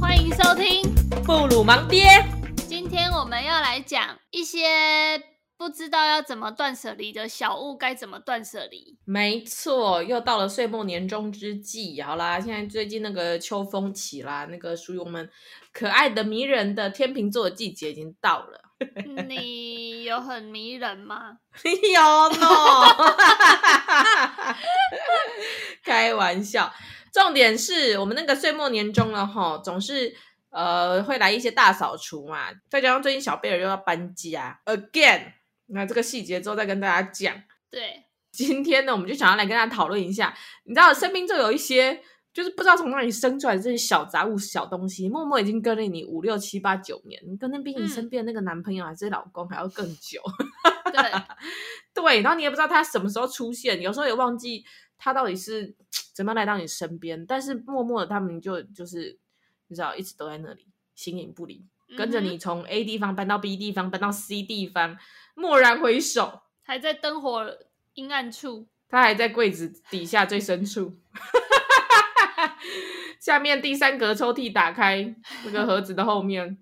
欢迎收听布鲁盲爹。今天我们要来讲一些不知道要怎么断舍离的小物，该怎么断舍离？没错，又到了岁末年终之际，好啦，现在最近那个秋风起啦，那个属于我们可爱的迷人的天秤座的季节已经到了。你有很迷人吗？有呢，开玩笑。重点是我们那个岁末年终了哈，总是呃会来一些大扫除嘛，再加上最近小贝尔又要搬家 again，那这个细节之后再跟大家讲。对，今天呢，我们就想要来跟大家讨论一下，你知道身边就有一些就是不知道从哪里生出来的这些小杂物、小东西，默默已经跟了你五六七八九年，跟那比你身边的那个男朋友还是老公还要更久。嗯、对对，然后你也不知道他什么时候出现，有时候也忘记。他到底是怎么来到你身边？但是默默的，他们就就是你知道，一直都在那里，形影不离，跟着你从 A 地方搬到 B 地方，搬到 C 地方，蓦然回首，还在灯火阴暗处，他还在柜子底下最深处，下面第三格抽屉打开，那个盒子的后面，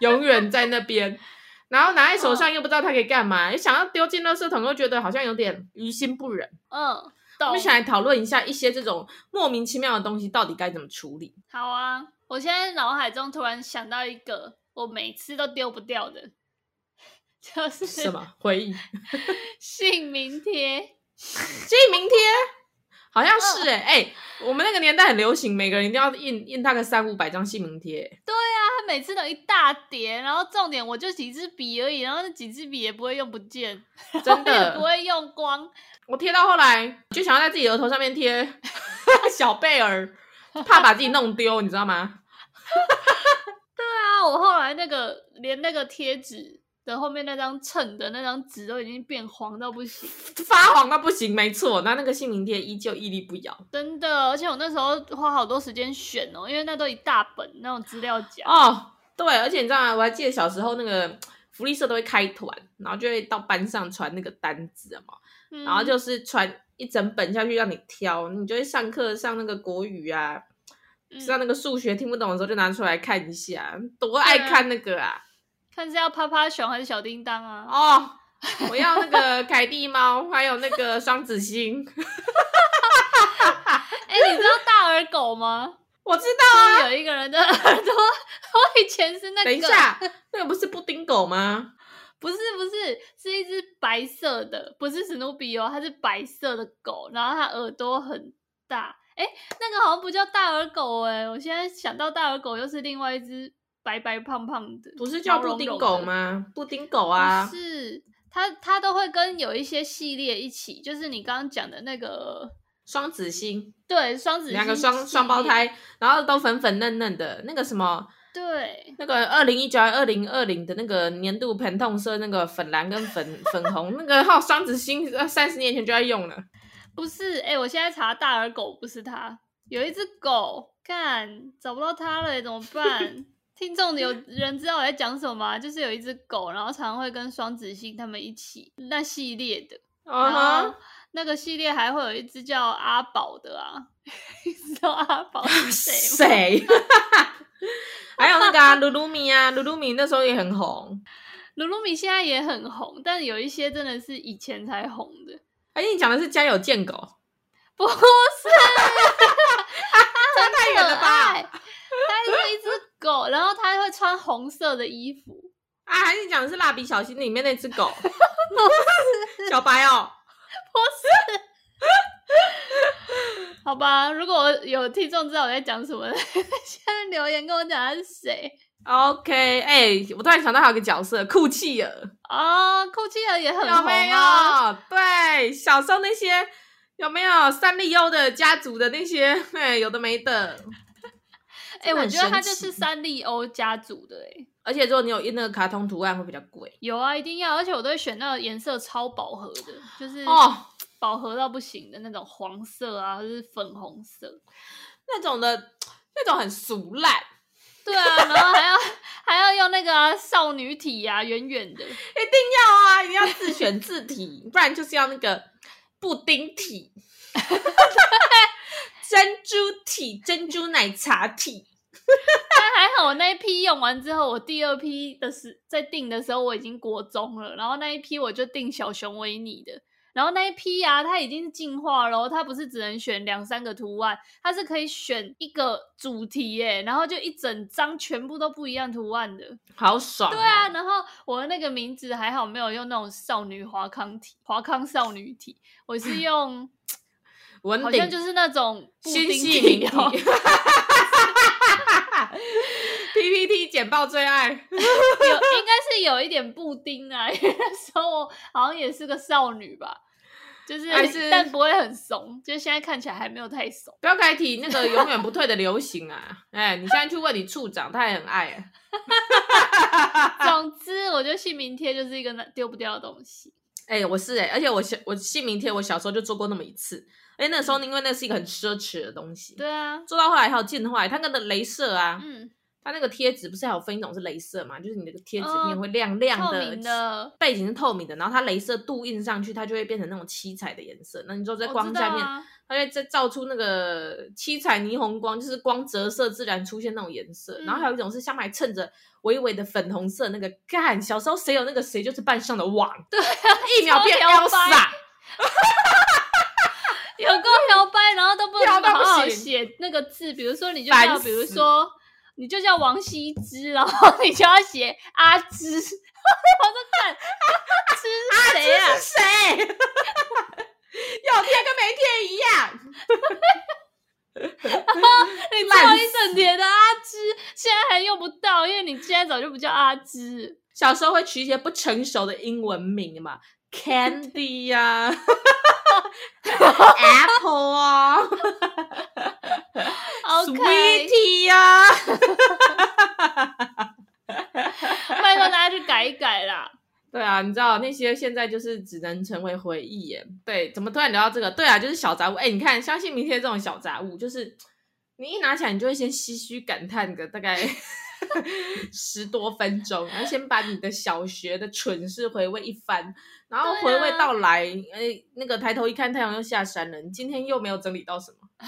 永远在那边，然后拿在手上又不知道它可以干嘛，想要丢进垃圾桶，又觉得好像有点于心不忍，嗯。我们想来讨论一下一些这种莫名其妙的东西到底该怎么处理。好啊，我现在脑海中突然想到一个我每次都丢不掉的，就是什么回忆？姓名贴，姓名贴好像是哎、欸、哎、我们那个年代很流行，每个人一定要印印他个三五百张姓名贴。对啊，他每次都一大叠，然后重点我就几支笔而已，然后那几支笔也不会用不见，真的也不会用光。我贴到后来就想要在自己额头上面贴 小贝儿，怕把自己弄丢，你知道吗？对啊，我后来那个连那个贴纸的后面那张衬的那张纸都已经变黄到不行，发黄到不行，没错。那那个姓名贴依旧屹立不摇，真的。而且我那时候花好多时间选哦，因为那都一大本那种资料夹哦。对，而且你知道吗？我还记得小时候那个福利社都会开团，然后就会到班上传那个单子嘛。然后就是传一整本下去让你挑，你就会上课上那个国语啊，嗯、上那个数学听不懂的时候就拿出来看一下，多爱看那个啊！啊看是要趴趴熊还是小叮当啊？哦，我要那个凯蒂猫，还有那个双子星。哎、欸，你知道大耳狗吗？我知道啊，有一个人的耳朵，我以前是那个。等一下，那个不是布丁狗吗？不是不是，是一只白色的，不是史努比哦，它是白色的狗，然后它耳朵很大。哎，那个好像不叫大耳狗哎，我现在想到大耳狗又是另外一只白白胖胖的，不是叫布丁狗吗？布丁狗啊，是它它都会跟有一些系列一起，就是你刚刚讲的那个双子星，对，双子星两个双双胞胎，然后都粉粉嫩嫩的，那个什么。对，那个二零一九、二零二零的那个年度疼痛色，那个粉蓝跟粉 粉红，那个还有双子星，三十年前就在用了。不是，哎、欸，我现在查大耳狗不是它，有一只狗，看找不到它了，怎么办？听众有人知道我在讲什么吗？就是有一只狗，然后常常会跟双子星他们一起那系列的，uh-huh. 然后那个系列还会有一只叫阿宝的啊，你知道阿宝是 谁吗？谁？还有那个啊，噜噜米啊，噜噜米那时候也很红，噜噜米现在也很红，但有一些真的是以前才红的。哎，你讲的是家有贱狗？不是，差太远了吧？它是一只狗，然后它会穿红色的衣服啊。还是你讲的是蜡笔小新里面那只狗？小白哦，不是。好吧，如果有听众知道我在讲什么，现在留言跟我讲他是谁。OK，哎、欸，我突然想到还有个角色，酷企鹅啊，酷企鹅也很红啊。有没有？对，小时候那些有没有三丽鸥的家族的那些，哎，有的没的。哎、欸，我觉得它就是三丽鸥家族的哎。而且如果你有印那个卡通图案，会比较贵。有啊，一定要，而且我都会选那个颜色超饱和的，就是哦。饱和到不行的那种黄色啊，或者是粉红色那种的，那种很俗烂。对啊，然后还要还要用那个、啊、少女体呀、啊，圆圆的，一定要啊，一定要自选字体，不然就是要那个布丁体 珍珠体，珍珠奶茶体。但还好，我那一批用完之后，我第二批的时在订的时候我已经国中了，然后那一批我就订小熊维尼的。然后那一批啊，它已经是进化了，它不是只能选两三个图案，它是可以选一个主题耶，然后就一整张全部都不一样图案的，好爽哦。对啊，然后我的那个名字还好没有用那种少女华康体，华康少女体，我是用，好像就是那种布丁体哦。PPT 简报最爱 有，应该是有一点布丁啊，因为那时候我好像也是个少女吧，就是，是但不会很怂，就是现在看起来还没有太怂。不要开提那个永远不退的流行啊！哎，你现在去问你处长，他也很爱啊。总之，我觉得姓名贴就是一个丢不掉的东西。哎，我是哎，而且我小我姓名贴，我小时候就做过那么一次。哎，那时候因为那是一个很奢侈的东西，对啊，做到后来还有进化，它那个镭射啊，嗯。它那个贴纸不是还有分一种是镭射嘛？就是你那个贴纸里面会亮亮的，的背景是透明的，然后它镭射镀印上去，它就会变成那种七彩的颜色。那你说在光下面，啊、它会再照出那个七彩霓虹光，就是光折射自然出现那种颜色。嗯、然后还有一种是下面还衬着微微的粉红色，那个干小时候谁有那个谁就是班上的网，对、啊，一秒变 Elsa，有够摇摆，然后都不 能好好写那个字，比如说你就叫比如说。你就叫王羲之，然后你就要写阿芝，我在看阿芝是谁啊？是谁？有贴跟没贴一样。你做一整天的阿芝，现在还用不到，因为你现在早就不叫阿芝。小时候会取一些不成熟的英文名嘛，Candy 呀、啊、Apple 啊。Okay. Sweetie 呀，拜托大家去改一改啦。对啊，你知道那些现在就是只能成为回忆耶。对，怎么突然聊到这个？对啊，就是小杂物。哎，你看，相信明天这种小杂物，就是你一拿起来，你就会先唏嘘感叹个大概 十多分钟，然后先把你的小学的蠢事回味一番，然后回味到来，哎、啊，那个抬头一看，太阳又下山了。你今天又没有整理到什么？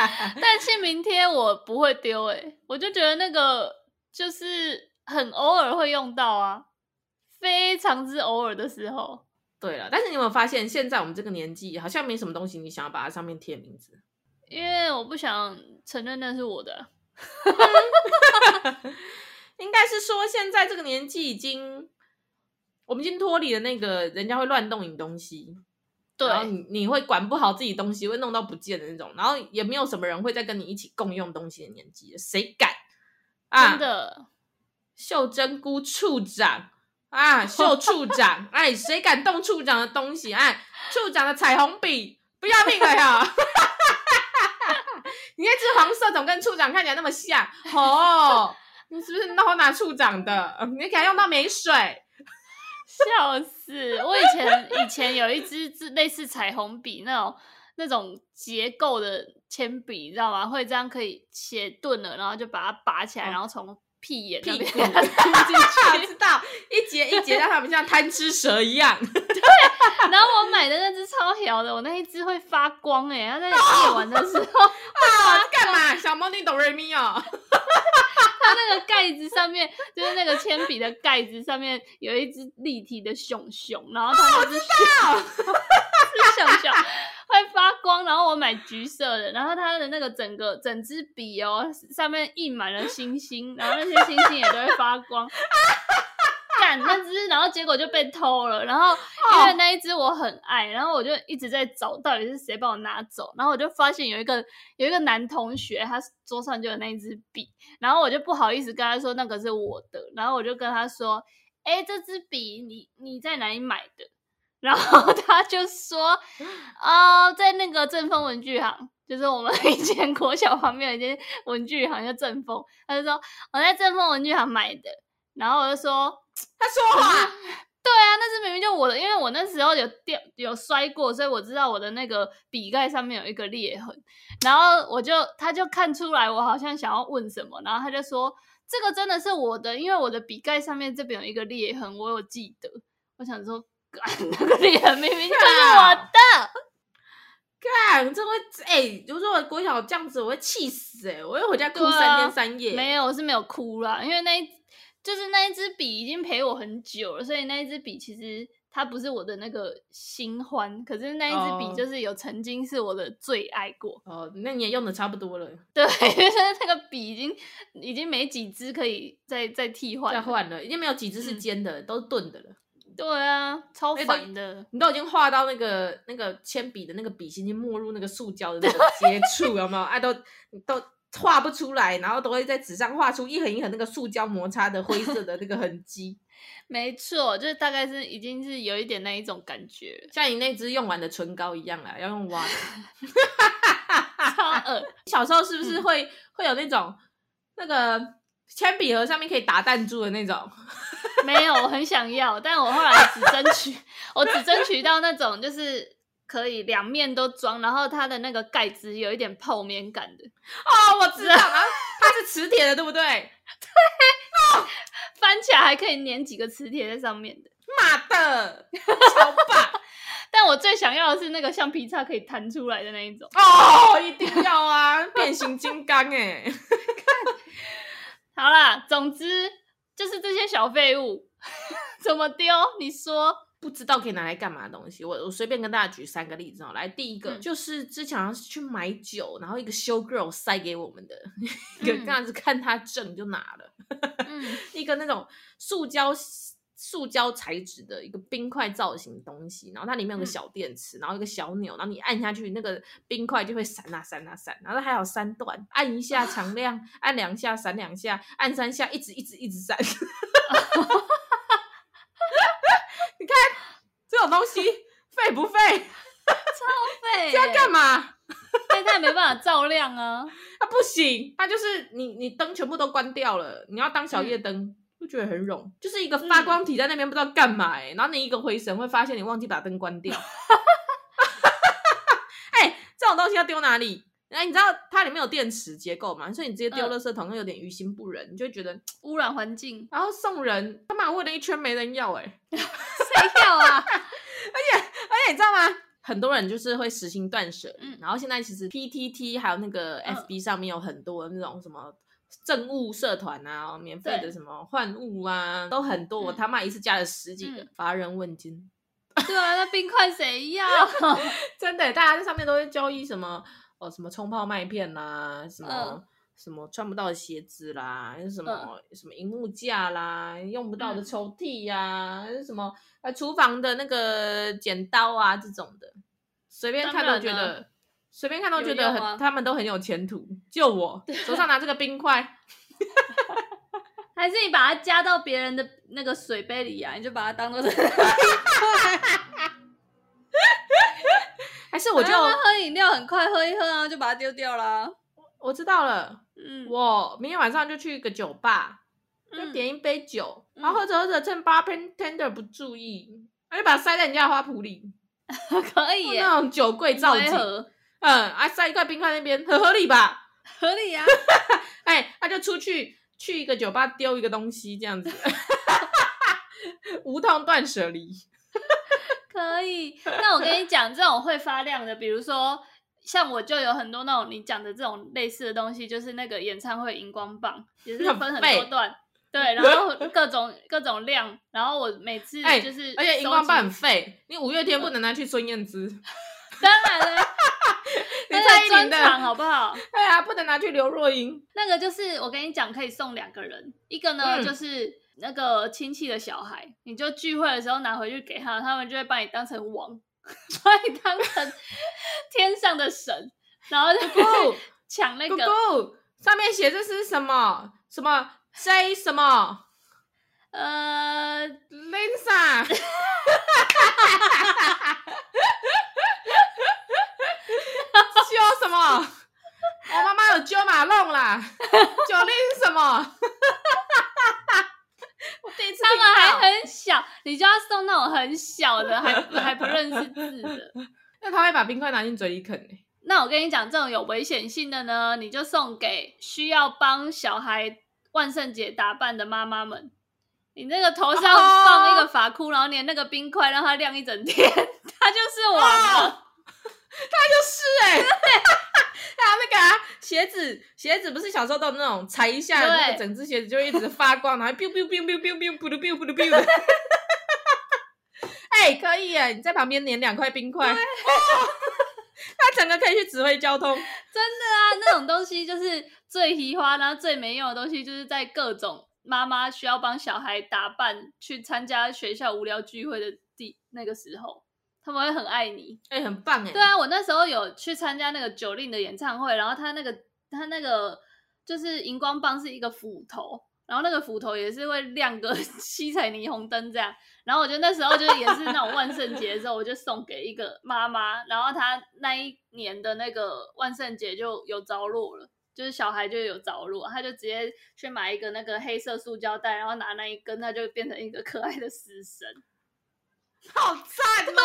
但姓名贴我不会丢诶，我就觉得那个就是很偶尔会用到啊，非常之偶尔的时候。对了，但是你有没有发现，现在我们这个年纪好像没什么东西你想要把它上面贴名字？因为我不想承认那是我的。应该是说现在这个年纪已经，我们已经脱离了那个人家会乱动你东西。对，然后你你会管不好自己东西，会弄到不见的那种，然后也没有什么人会再跟你一起共用东西的年纪，谁敢啊？真的，秀珍菇处长啊，秀处长，哎，谁敢动处长的东西？哎，处长的彩虹笔不要命了呀！你那支黄色怎么跟处长看起来那么像？哦，你是不是偷拿处长的？你给他用到没水？笑死！我以前以前有一支类似彩虹笔那种那种结构的铅笔，你知道吗？会这样可以写钝了，然后就把它拔起来，哦、然后从屁眼那边吐 进去。知道一节一节让他们像贪吃蛇一样。对，然后我买的那只超小的，我那一只会发光哎、欸，然后在夜晚的时候啊，干嘛？小猫你哆瑞咪哦。它那个盖子上面，就是那个铅笔的盖子上面有一只立体的熊熊，然后它就 是熊熊会发光，然后我买橘色的，然后它的那个整个整支笔哦，上面印满了星星，然后那些星星也都会发光。干那只，然后结果就被偷了。然后因为那一只我很爱，然后我就一直在找到底是谁把我拿走。然后我就发现有一个有一个男同学，他桌上就有那一支笔。然后我就不好意思跟他说那个是我的。然后我就跟他说：“哎，这支笔你你在哪里买的？” 然后他就说：“哦，在那个正风文具行，就是我们 以前国小旁边有一间文具行叫正丰。”他就说：“我在正丰文具行买的。”然后我就说。他说话，对啊，那是明明就我的，因为我那时候有掉有摔过，所以我知道我的那个笔盖上面有一个裂痕。然后我就他就看出来我好像想要问什么，然后他就说这个真的是我的，因为我的笔盖上面这边有一个裂痕，我有记得。我想说，那个裂痕明明就是我的。干，这会哎、欸，如果说我国小这样子，我会气死哎、欸！我会回家哭三天三夜。啊、没有，我是没有哭啦，因为那一就是那一支笔已经陪我很久了，所以那一支笔其实它不是我的那个新欢，可是那一支笔就是有曾经是我的最爱过。哦，那你也用的差不多了。对，因为那个笔已经已经没几支可以再再替换，再换了，已经没有几支是尖的，嗯、都是钝的了。对啊，超烦的。欸、你都已经画到那个那个铅笔的那个笔芯已经没入那个塑胶的那个接触，有没有？哎、啊，都都画不出来，然后都会在纸上画出一横一横那个塑胶摩擦的灰色的那个痕迹。没错，就是大概是已经是有一点那一种感觉，像你那支用完的唇膏一样啦，要用挖的。超恶恶！小时候是不是会、嗯、会有那种那个铅笔盒上面可以打弹珠的那种？没有，我很想要，但我后来只争取，我只争取到那种就是可以两面都装，然后它的那个盖子有一点泡面感的。哦，我知道，它是磁铁的，对不对？对，哦，翻起来还可以粘几个磁铁在上面的。妈的，超棒！但我最想要的是那个橡皮擦可以弹出来的那一种。哦，一定要啊，变形金刚 哎！好啦，总之。就是这些小废物怎么丢？你说不知道可以拿来干嘛的东西，我我随便跟大家举三个例子哦。来，第一个、嗯、就是之前好像是去买酒，然后一个 show girl 塞给我们的，一个这样子看他正就拿了，嗯、一个那种塑胶。塑胶材质的一个冰块造型的东西，然后它里面有个小电池，嗯、然后一个小钮，然后你按下去，那个冰块就会闪啊闪啊闪，然后还有三段，按一下 常亮，按两下闪两下，按三下一直一直一直闪。你看这种东西废不废？超废！这要干嘛？但它也没办法照亮啊！它 不行，它就是你你灯全部都关掉了，你要当小夜灯。嗯就觉得很冗，就是一个发光体在那边不知道干嘛哎、欸，嗯、然后你一个回神会发现你忘记把灯关掉。哎、欸，这种东西要丢哪里？哎，你知道它里面有电池结构嘛？所以你直接丢垃圾桶，有点于心不忍，你就会觉得污染环境。然后送人，他妈问了一圈没人要、欸，哎，谁要啊？而且而且你知道吗？很多人就是会实行断舍，嗯，然后现在其实 PTT 还有那个 FB 上面有很多那种什么。政务社团啊，免费的什么换物啊，都很多。我他妈一次加了十几个，乏、嗯、人问津。对啊，那冰块谁要？真的，大家在上面都会交易什么哦，什么冲泡麦片啦，什么、嗯、什么穿不到的鞋子啦，什么、嗯、什么银幕架啦，用不到的抽屉呀、啊，嗯、什么呃厨房的那个剪刀啊这种的，随便看都觉得。随便看都觉得很，他们都很有前途。就我手上拿这个冰块，还是你把它加到别人的那个水杯里啊？你就把它当做是 还是我就喝饮料很快喝一喝啊，就把它丢掉了。我知道了，嗯，我明天晚上就去一个酒吧，就点一杯酒，然后喝着喝着趁 bartender 不注意，他就把它塞在人家的花圃里，可以那种酒柜造景。嗯，啊，塞一块冰块那边很合理吧？合理呀、啊。哎，他就出去去一个酒吧丢一个东西，这样子，无痛断舍离。可以。那我跟你讲，这种会发亮的，比如说像我就有很多那种你讲的这种类似的东西，就是那个演唱会荧光棒，也是分很多段，对，然后各种各种量，然后我每次就是，而且荧光棒很废，你五月天不能拿去孙燕姿。当然了。那个专场好不好？对啊，不能拿去刘若英。那个就是我跟你讲，可以送两个人，一个呢、嗯、就是那个亲戚的小孩，你就聚会的时候拿回去给他，他们就会把你当成王，把你当成天上的神，然后就抢那个。上面写这是什么？什么 J 什么？呃，Lisa。揪什么？我妈妈有揪马龙啦，九令什么？我第一次他们还很小，你就要送那种很小的，还还不认识字的。那他会把冰块拿进嘴里啃。那我跟你讲，这种有危险性的呢，你就送给需要帮小孩万圣节打扮的妈妈们，你那个头上放一个发箍，然后粘那个冰块，让它亮一整天，它就是我了。它就是哎、欸，他那个、啊、鞋子，鞋子不是小时候都有那种踩一下，那个整只鞋子就会一直发光，然后 biu biu biu biu biu biu biu biu biu biu 的。哎、欸，可以哎，你在旁边粘两块冰块，它整个可以去指挥交通。真的啊，那种东西就是最奇花，然后最没用的东西，就是在各种妈妈需要帮小孩打扮去参加学校无聊聚会的地那个时候。他们会很爱你，哎、欸，很棒哎。对啊，我那时候有去参加那个 Jolin 的演唱会，然后他那个他那个就是荧光棒是一个斧头，然后那个斧头也是会亮个 七彩霓虹灯这样。然后我觉得那时候就是也是那种万圣节的时候，我就送给一个妈妈，然后她那一年的那个万圣节就有着落了，就是小孩就有着落，他就直接去买一个那个黑色塑胶袋，然后拿那一根，他就变成一个可爱的死神。好赞哦！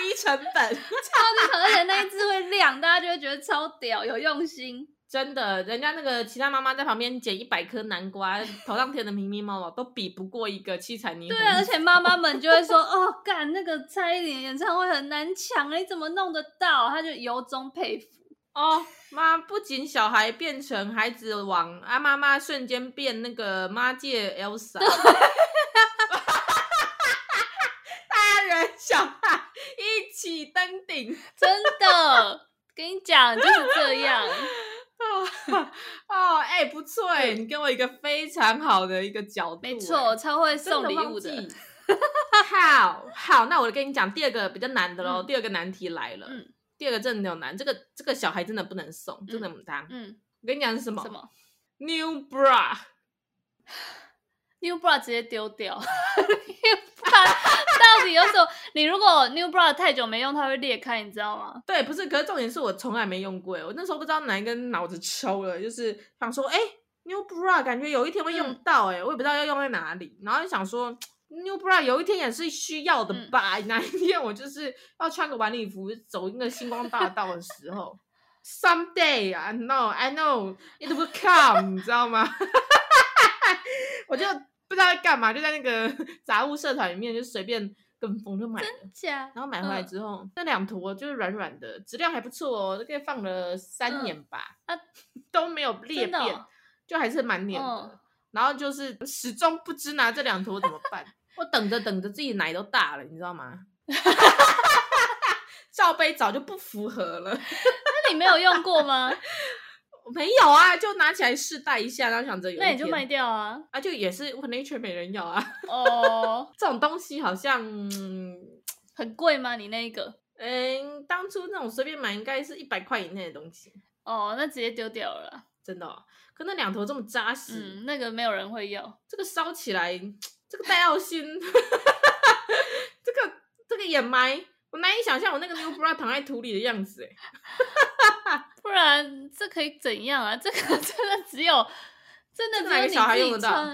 低成本，超级可爱，那一只会亮，大家就会觉得超屌，有用心。真的，人家那个其他妈妈在旁边捡一百颗南瓜，头上贴的密密麻麻，都比不过一个七彩霓虹。对，而且妈妈们就会说：“哦，干那个蔡依林演唱会很难抢，你怎么弄得到？”他就由衷佩服。哦，妈，不仅小孩变成孩子王，啊，妈妈瞬间变那个妈界 Elsa。小孩一起登顶，真的，跟你讲就是这样。哦，哎、欸，不错哎，你给我一个非常好的一个角度，没错，超会送礼物的。的好好，那我跟你讲第二个比较难的喽、嗯。第二个难题来了，嗯、第二个真的有难，这个这个小孩真的不能送，真的不当。嗯，我跟你讲是什么？什么？New bra，New bra 直接丢掉。New bra 到底有什么？你如果 New Bra 太久没用，它会裂开，你知道吗？对，不是。可是重点是我从来没用过，我那时候不知道哪一根脑子抽了，就是想说，哎、欸、，New Bra 感觉有一天会用到，哎、嗯，我也不知道要用在哪里。然后就想说，New Bra 有一天也是需要的吧？嗯、哪一天我就是要穿个晚礼服走一个星光大道的时候，Someday I know I know it will come，你知道吗？我就。不知道在干嘛，就在那个 杂物社团里面，就随便跟风就买了。然后买回来之后，嗯、那两坨就是软软的，质量还不错哦，都可以放了三年吧，嗯啊、都没有裂变，哦、就还是蛮黏的、哦。然后就是始终不知拿这两坨怎么办。我等着等着，自己奶都大了，你知道吗？罩杯早就不符合了。那你没有用过吗？没有啊，就拿起来试戴一下，然后想着有。那你就卖掉啊！啊，就也是 Nature 没人要啊。哦、oh. 这种东西好像、嗯、很贵吗？你那一个？嗯，当初那种随便买应该是一百块以内的东西。哦、oh,，那直接丢掉了。真的、哦？可那两头这么扎实，嗯，那个没有人会要。这个烧起来，这个戴奥辛，这个这个掩埋，我难以想象我那个 New Bra 躺在土里的样子哎。不然这可以怎样啊？这个真的只有真的只有小孩用得到，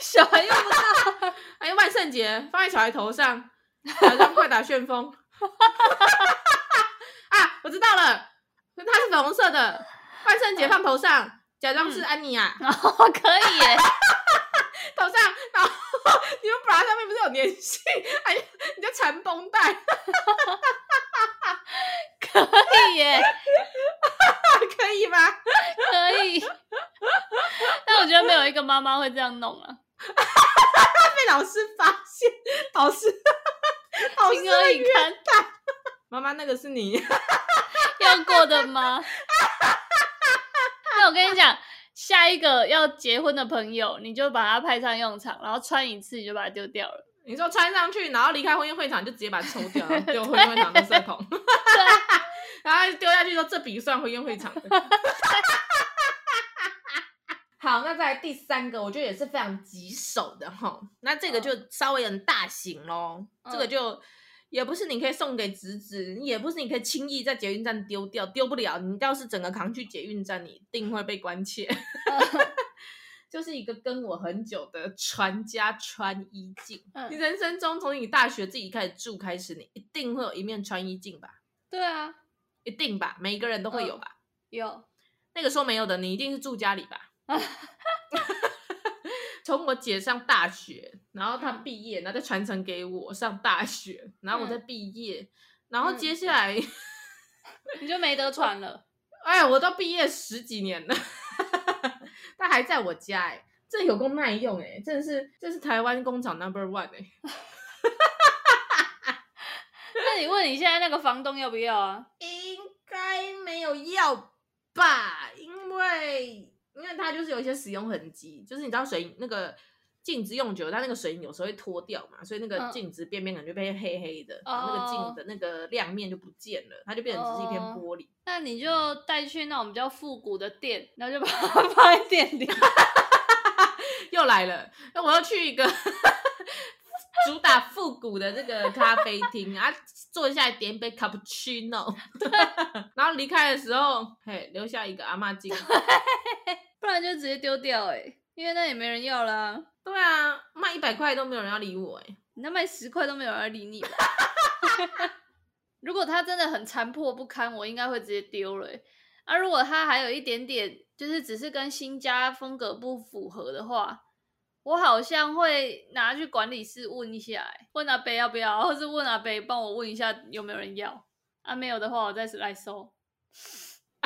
小孩用不到。还有万圣节放在小孩头上，假装快打旋风。啊，我知道了，它是粉红色的。万圣节放头上，假装是安妮啊。哦、嗯，可以耶。你们本来上面不是有粘性？哎呀，你就缠绷带。可以耶。可以吗？可以，但我觉得没有一个妈妈会这样弄啊！被老师发现，老师，情何以堪？妈妈，那个是你要过的吗？那我跟你讲，下一个要结婚的朋友，你就把它派上用场，然后穿一次你就把它丢掉了。你说穿上去，然后离开婚宴会场，就直接把它抽掉，丢婚宴会场的垃圾桶。然后丢下去说：“这笔算婚宴会场的。”好，那再来第三个，我觉得也是非常棘手的哈。那这个就稍微很大型喽、嗯。这个就也不是你可以送给侄子，也不是你可以轻易在捷运站丢掉，丢不了。你要是整个扛去捷运站，你一定会被关切。嗯、就是一个跟我很久的传家穿衣镜、嗯。你人生中从你大学自己开始住开始，你一定会有一面穿衣镜吧？对啊。一定吧，每一个人都会有吧？哦、有那个说没有的，你一定是住家里吧？从我姐上大学，然后她毕业，然后再传承给我上大学，然后我再毕业，嗯、然后接下来、嗯、你就没得传了。哎，我都毕业十几年了，他还在我家哎，这有够耐用哎，真的是这是台湾工厂 number one 哎。那你问你现在那个房东要不要啊？应该没有要吧，因为因为它就是有一些使用痕迹，就是你知道水那个镜子用久了，它那个水有时候会脱掉嘛，所以那个镜子边边感觉变黑黑的，然后那个镜的那个亮面就不见了，它就变成只是一片玻璃。那你就带去那种比较复古的店，然后就把它 放在店里。又来了，那我要去一个主打复古的这个咖啡厅啊，坐下来点一杯 cappuccino，然后离开的时候，嘿，留下一个阿妈镜，不然就直接丢掉哎、欸，因为那也没人要啦。对啊，卖一百块都没有人要理我哎、欸，你那卖十块都没有人要理你吧。如果它真的很残破不堪，我应该会直接丢了。啊，如果它还有一点点，就是只是跟新家风格不符合的话，我好像会拿去管理室问一下，问阿伯要不要，或是问阿伯帮我问一下有没有人要。啊，没有的话，我再来收。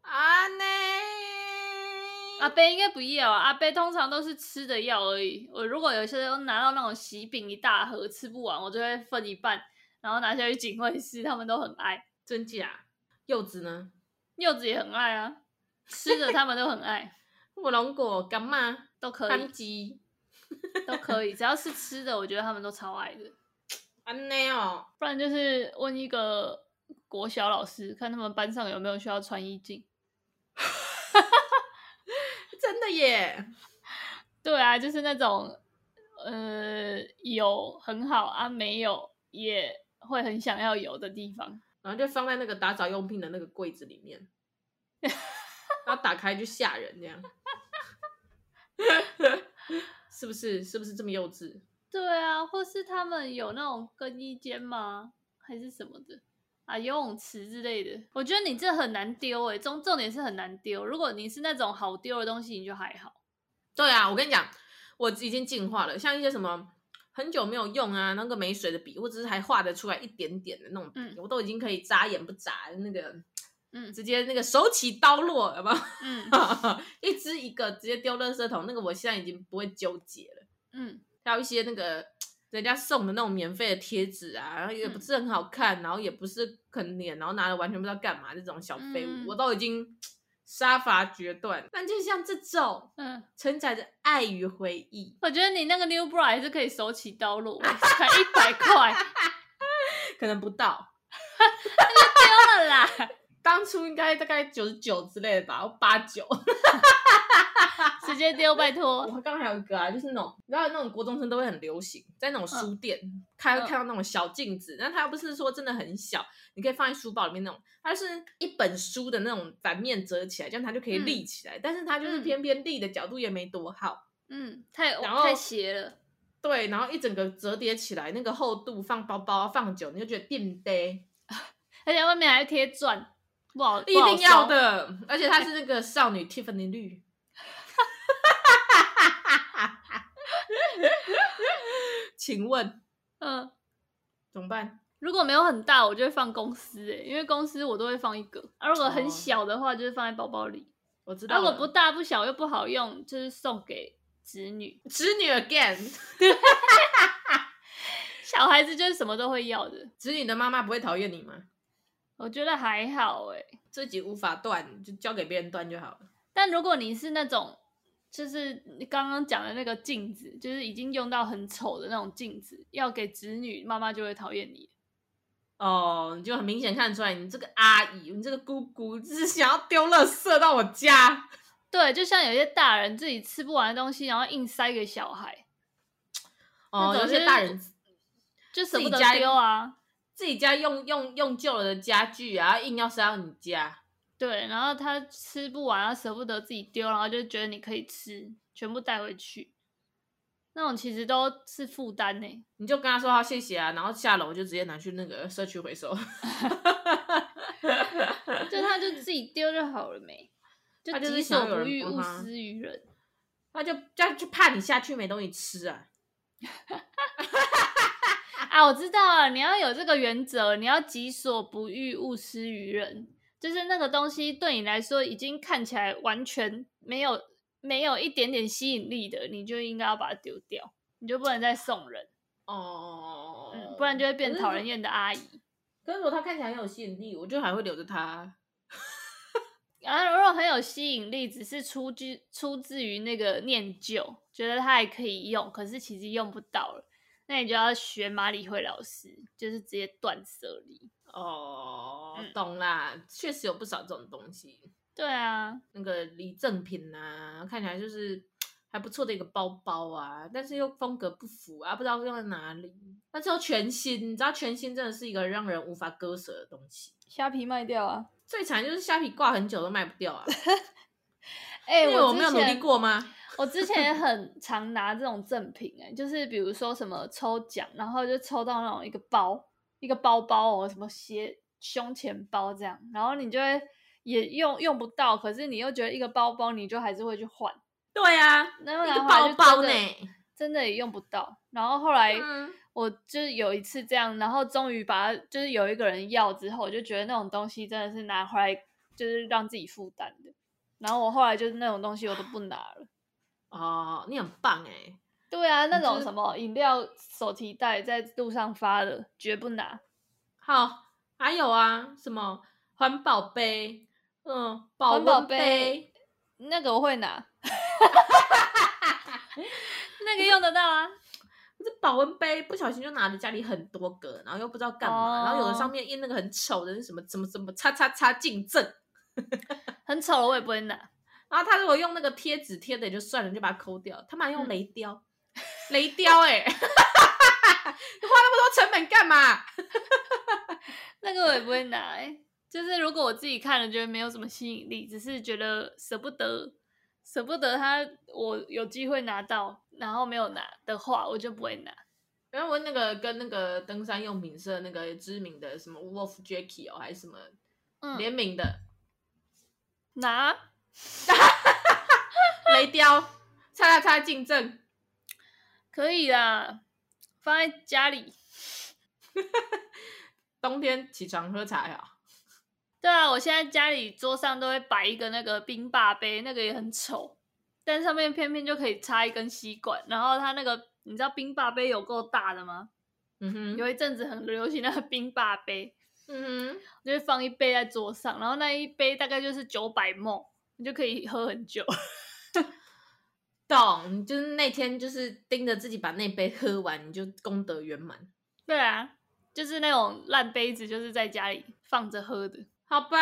啊呢？阿贝应该不要啊，阿贝通常都是吃的药而已。我如果有些人拿到那种喜饼一大盒吃不完，我就会分一半，然后拿下去警卫室，他们都很爱。真假？柚子呢？柚子也很爱啊，吃的他们都很爱。火龙果、干嘛都可以，番薯都可以，只要是吃的，我觉得他们都超爱的。安内哦，不然就是问一个国小老师，看他们班上有没有需要穿衣镜。真的耶，对啊，就是那种，呃，有很好啊，没有也会很想要有的地方，然后就放在那个打扫用品的那个柜子里面，然后打开就吓人这样，是不是？是不是这么幼稚？对啊，或是他们有那种更衣间吗？还是什么的？啊，游泳池之类的，我觉得你这很难丢诶，重重点是很难丢。如果你是那种好丢的东西，你就还好。对啊，我跟你讲，我已经进化了，像一些什么很久没有用啊，那个没水的笔，或者是还画得出来一点点的那种笔，嗯、我都已经可以眨眼不眨的那个，嗯，直接那个手起刀落，有没有？嗯，一只一个直接丢垃圾桶，那个我现在已经不会纠结了。嗯，还有一些那个。人家送的那种免费的贴纸啊，然后也不是很好看，嗯、然后也不是肯粘，然后拿了完全不知道干嘛这种小废物，嗯、我都已经杀伐决断。但就像这种，嗯，承载着爱与回忆，我觉得你那个 New Bra 还是可以手起刀落，才一百块，可能不到，那就丢了啦。当初应该大概九十九之类的吧，八九。直接丢，拜托！我刚刚还有一个啊，就是那种，你知道那种国中生都会很流行，在那种书店开、嗯、看到那种小镜子，但它又不是说真的很小，你可以放在书包里面那种，它是一本书的那种反面折起来，这样它就可以立起来，嗯、但是它就是偏偏立的角度也没多好，嗯，太然后太斜了，对，然后一整个折叠起来，那个厚度放包包放久，你就觉得垫背，而且外面还要贴钻，不好，一定要的，而且它是那个少女 Tiffany 绿。请问，嗯，怎么办？如果没有很大，我就会放公司诶，因为公司我都会放一个。啊，如果很小的话，就是放在包包里。我知道。如果不大不小又不好用，就是送给侄女。侄女 again，小孩子就是什么都会要的。侄女的妈妈不会讨厌你吗？我觉得还好诶，自己无法断，就交给别人断就好了。但如果你是那种。就是你刚刚讲的那个镜子，就是已经用到很丑的那种镜子，要给侄女，妈妈就会讨厌你。哦，你就很明显看出来，你这个阿姨，你这个姑姑，就是想要丢垃圾到我家。对，就像有些大人自己吃不完的东西，然后硬塞给小孩。哦，有些大人就舍不得丢啊，自己家用用用旧了的家具啊，硬要塞到你家。对，然后他吃不完，他舍不得自己丢，然后就觉得你可以吃，全部带回去。那种其实都是负担呢。你就跟他说好谢谢啊，然后下楼就直接拿去那个社区回收。就他就自己丢就好了没？就己所不欲，勿施于人。他就就就怕你下去没东西吃啊。啊，我知道了，你要有这个原则，你要己所不欲，勿施于人。就是那个东西对你来说已经看起来完全没有没有一点点吸引力的，你就应该要把它丢掉，你就不能再送人哦、嗯，不然就会变讨人厌的阿姨。可是如果它看起来很有吸引力，我就还会留着它。啊，如果很有吸引力，只是出自出自于那个念旧，觉得它还可以用，可是其实用不到了。那你就要学马里会老师，就是直接断舍离。哦，懂啦，嗯、确实有不少这种东西。对啊，那个礼赠品啊，看起来就是还不错的一个包包啊，但是又风格不符啊，不知道用在哪里。那之后全新，你知道全新真的是一个让人无法割舍的东西。虾皮卖掉啊，最惨就是虾皮挂很久都卖不掉啊。哎、欸，我我没有努力过吗？我之前也很常拿这种赠品、欸，哎，就是比如说什么抽奖，然后就抽到那种一个包，一个包包哦，什么鞋、胸前包这样，然后你就会也用用不到，可是你又觉得一个包包，你就还是会去换。对啊，然后一个包包呢，真的也用不到。然后后来我就是有一次这样，然后终于把它，就是有一个人要之后，我就觉得那种东西真的是拿回来就是让自己负担的。然后我后来就是那种东西我都不拿了。哦，你很棒哎！对啊，那种什么饮料手提袋在路上发的，绝不拿。好，还有啊，什么环保杯，嗯，保环保杯，杯，那个我会拿。那个用得到啊。这保温杯不小心就拿着家里很多个，然后又不知道干嘛，哦、然后有的上面印那个很丑的是什么什么什么叉叉叉进正，很丑的我也不会拿。然后他如果用那个贴纸贴的也就算了，你就把它抠掉。他们还用雷雕，嗯、雷雕哎、欸，你花那么多成本干嘛？那个我也不会拿哎、欸，就是如果我自己看了觉得没有什么吸引力，只是觉得舍不得，舍不得他，我有机会拿到，然后没有拿的话，我就不会拿。然后我那个跟那个登山用品社那个知名的什么 Wolf Jacky 哦，还是什么联名的、嗯、拿。雷雕，叉叉叉进正，可以啦，放在家里。冬天起床喝茶呀？对啊，我现在家里桌上都会摆一个那个冰霸杯，那个也很丑，但上面偏偏就可以插一根吸管。然后它那个，你知道冰霸杯有够大的吗？嗯哼，有一阵子很流行那个冰霸杯，嗯哼，就会放一杯在桌上，然后那一杯大概就是九百 ml。你就可以喝很久，懂？就是那天就是盯着自己把那杯喝完，你就功德圆满。对啊，就是那种烂杯子，就是在家里放着喝的，好吧？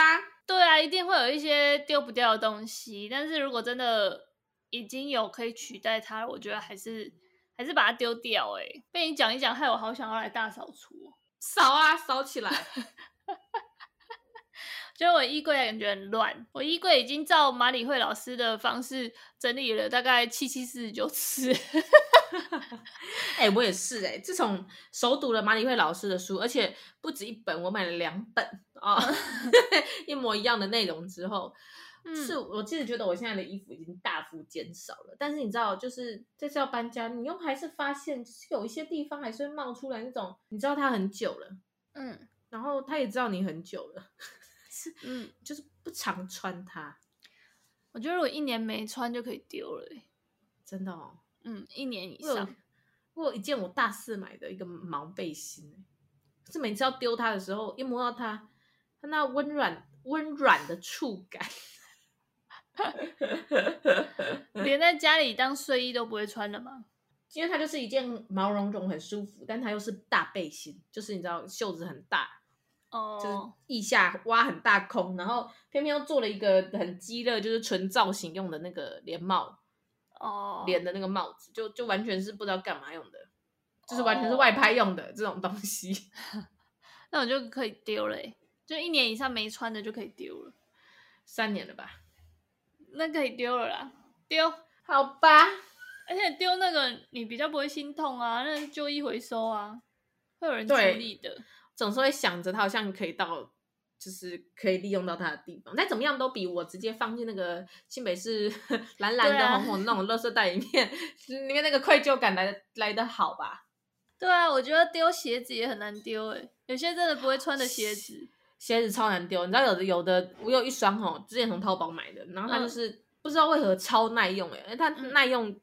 对啊，一定会有一些丢不掉的东西，但是如果真的已经有可以取代它，我觉得还是还是把它丢掉。哎，被你讲一讲，害我好想要来大扫除哦！扫啊，扫起来！觉得我衣柜感觉很乱，我衣柜已经照麻理惠老师的方式整理了大概七七四十九次。哎、欸，我也是哎、欸，自从熟读了麻理惠老师的书，而且不止一本，我买了两本啊，哦 一模一样的内容之后，嗯、是我其实觉得我现在的衣服已经大幅减少了。但是你知道，就是这次要搬家，你又还是发现有一些地方还是会冒出来那种，你知道它很久了，嗯，然后他也知道你很久了。嗯，就是不常穿它。我觉得如果一年没穿就可以丢了，真的哦。嗯，一年以上。我有一件我大四买的一个毛背心，是每次要丢它的时候，一摸到它，它那温软温软的触感，连在家里当睡衣都不会穿了吗？因为它就是一件毛茸茸很舒服，但它又是大背心，就是你知道袖子很大。哦，就是腋下挖很大空，然后偏偏又做了一个很鸡肋，就是纯造型用的那个连帽，哦，连的那个帽子，就就完全是不知道干嘛用的，就是完全是外拍用的、哦、这种东西，那我就可以丢了，就一年以上没穿的就可以丢了，三年了吧？那可以丢了啦，丢，好吧，而且丢那个你比较不会心痛啊，那旧衣回收啊，会有人处理的。总是会想着它好像可以到就是可以利用到它的地方。但怎么样都比我直接放进那个新北市 蓝蓝的、红红的那种垃圾袋里面，里面那个愧疚感来的来的好吧？对啊，我觉得丢鞋子也很难丢诶，有些真的不会穿的鞋子，鞋子超难丢。你知道有的有的，我有一双哦，之前从淘宝买的，然后它就是、嗯、不知道为何超耐用诶，因为它耐用。嗯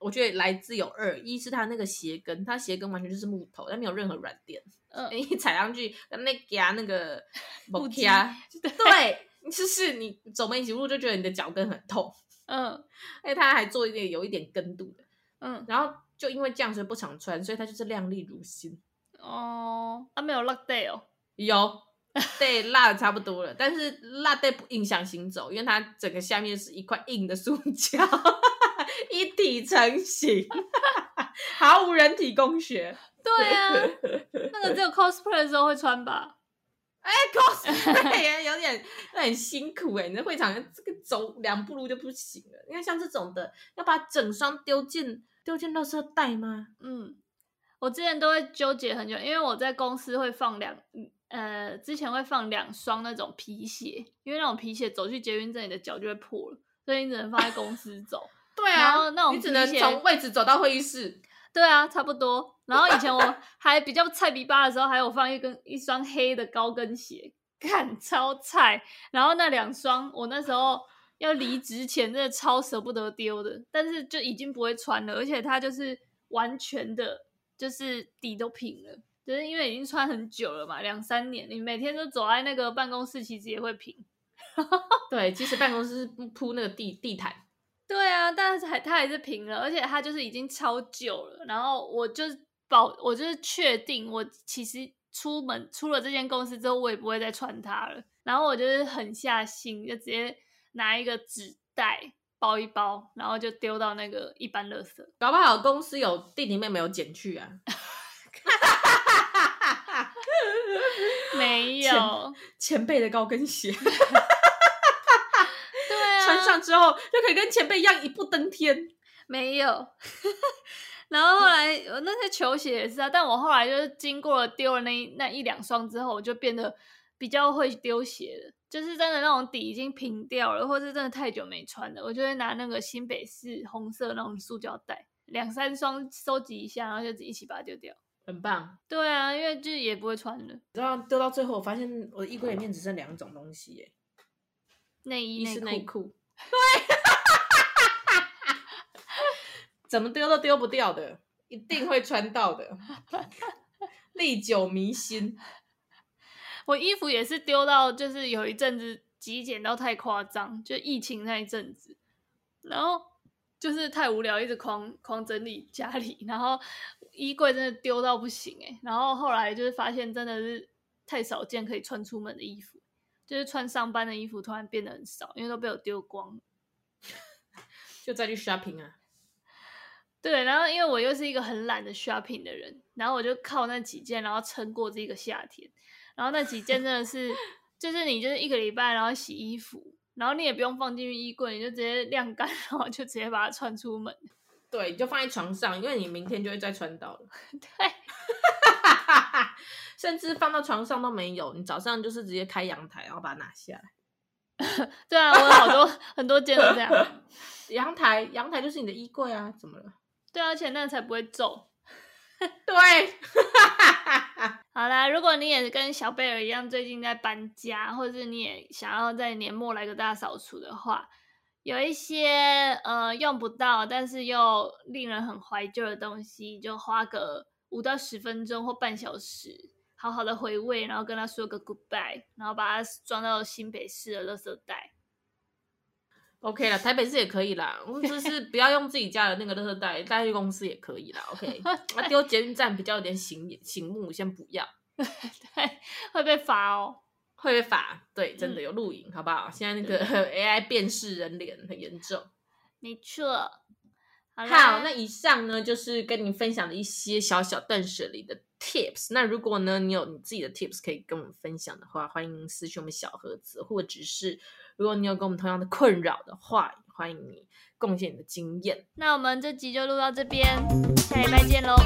我觉得来自有二，一是它那个鞋跟，它鞋跟完全就是木头，它没有任何软垫，嗯，一踩上去那夹那个 木夹，对，就是你走没几步路就觉得你的脚跟很痛，嗯，而且它还做一点有一点跟度的，嗯，然后就因为这样所以不常穿，所以它就是亮丽如新。哦，它没有落地哦，有，对，辣的差不多了，但是辣地不影响行走，因为它整个下面是一块硬的塑胶。一体成型，毫无人体工学。对啊，那个只有 cosplay 的时候会穿吧？哎、欸、，cosplay 有点很辛苦哎，你在会场这个走两步路就不行了。因为像这种的，要把整双丢进丢进垃圾袋吗？嗯，我之前都会纠结很久，因为我在公司会放两呃，之前会放两双那种皮鞋，因为那种皮鞋走去捷运站，你的脚就会破了，所以你只能放在公司走。对啊，然后那种你只能从位置走到会议室。对啊，差不多。然后以前我 还比较菜逼吧的时候，还有放一根一双黑的高跟鞋，看超菜。然后那两双我那时候要离职前真的超舍不得丢的，但是就已经不会穿了，而且它就是完全的，就是底都平了，就是因为已经穿很久了嘛，两三年，你每天都走在那个办公室，其实也会平。对，其实办公室是铺那个地地毯。对啊，但是还它还是平了，而且它就是已经超旧了。然后我就保，我就是确定，我其实出门出了这间公司之后，我也不会再穿它了。然后我就是狠下心，就直接拿一个纸袋包一包，然后就丢到那个一般垃圾。搞不好公司有弟弟妹妹有捡去啊？没有前，前辈的高跟鞋。之后就可以跟前辈一样一步登天。没有，然后后来我那些球鞋也是啊，但我后来就是经过了丢了那那一两双之后，我就变得比较会丢鞋了。就是真的那种底已经平掉了，或是真的太久没穿了，我就会拿那个新北市红色那种塑胶袋，两三双收集一下，然后就一起把它丢掉。很棒。对啊，因为就是也不会穿了。然后丢到最后，我发现我的衣柜里面只剩两种东西耶。内衣、内裤，对，怎么丢都丢不掉的，一定会穿到的，历久弥新。我衣服也是丢到，就是有一阵子极简到太夸张，就疫情那一阵子，然后就是太无聊，一直狂狂整理家里，然后衣柜真的丢到不行哎，然后后来就是发现真的是太少见可以穿出门的衣服。就是穿上班的衣服突然变得很少，因为都被我丢光，就再去 shopping 啊。对，然后因为我又是一个很懒的 shopping 的人，然后我就靠那几件，然后撑过这个夏天。然后那几件真的是，就是你就是一个礼拜，然后洗衣服，然后你也不用放进去衣柜，你就直接晾干，然后就直接把它穿出门。对，你就放在床上，因为你明天就会再穿到了。对。甚至放到床上都没有，你早上就是直接开阳台，然后把它拿下来。对啊，我有好多 很多件都这样。阳台，阳台就是你的衣柜啊，怎么了？对啊，而且那才不会皱。对。好啦，如果你也跟小贝尔一样，最近在搬家，或者是你也想要在年末来个大扫除的话，有一些呃用不到，但是又令人很怀旧的东西，就花个五到十分钟或半小时。好好的回味，然后跟他说个 goodbye，然后把它装到新北市的垃圾袋。OK 了，台北市也可以啦。我们就是不要用自己家的那个垃圾袋，带去公司也可以啦。OK，那丢捷运站比较有点醒醒目，先不要。对，会被罚哦，会被罚。对，真的有录影，嗯、好不好？现在那个 AI 辨识人脸很严重。没错。好，好，那以上呢就是跟你分享的一些小小断舍离的 tips。那如果呢你有你自己的 tips 可以跟我们分享的话，欢迎私信我们小盒子，或者是如果你有跟我们同样的困扰的话，欢迎你贡献你的经验。那我们这集就录到这边，下礼拜见喽。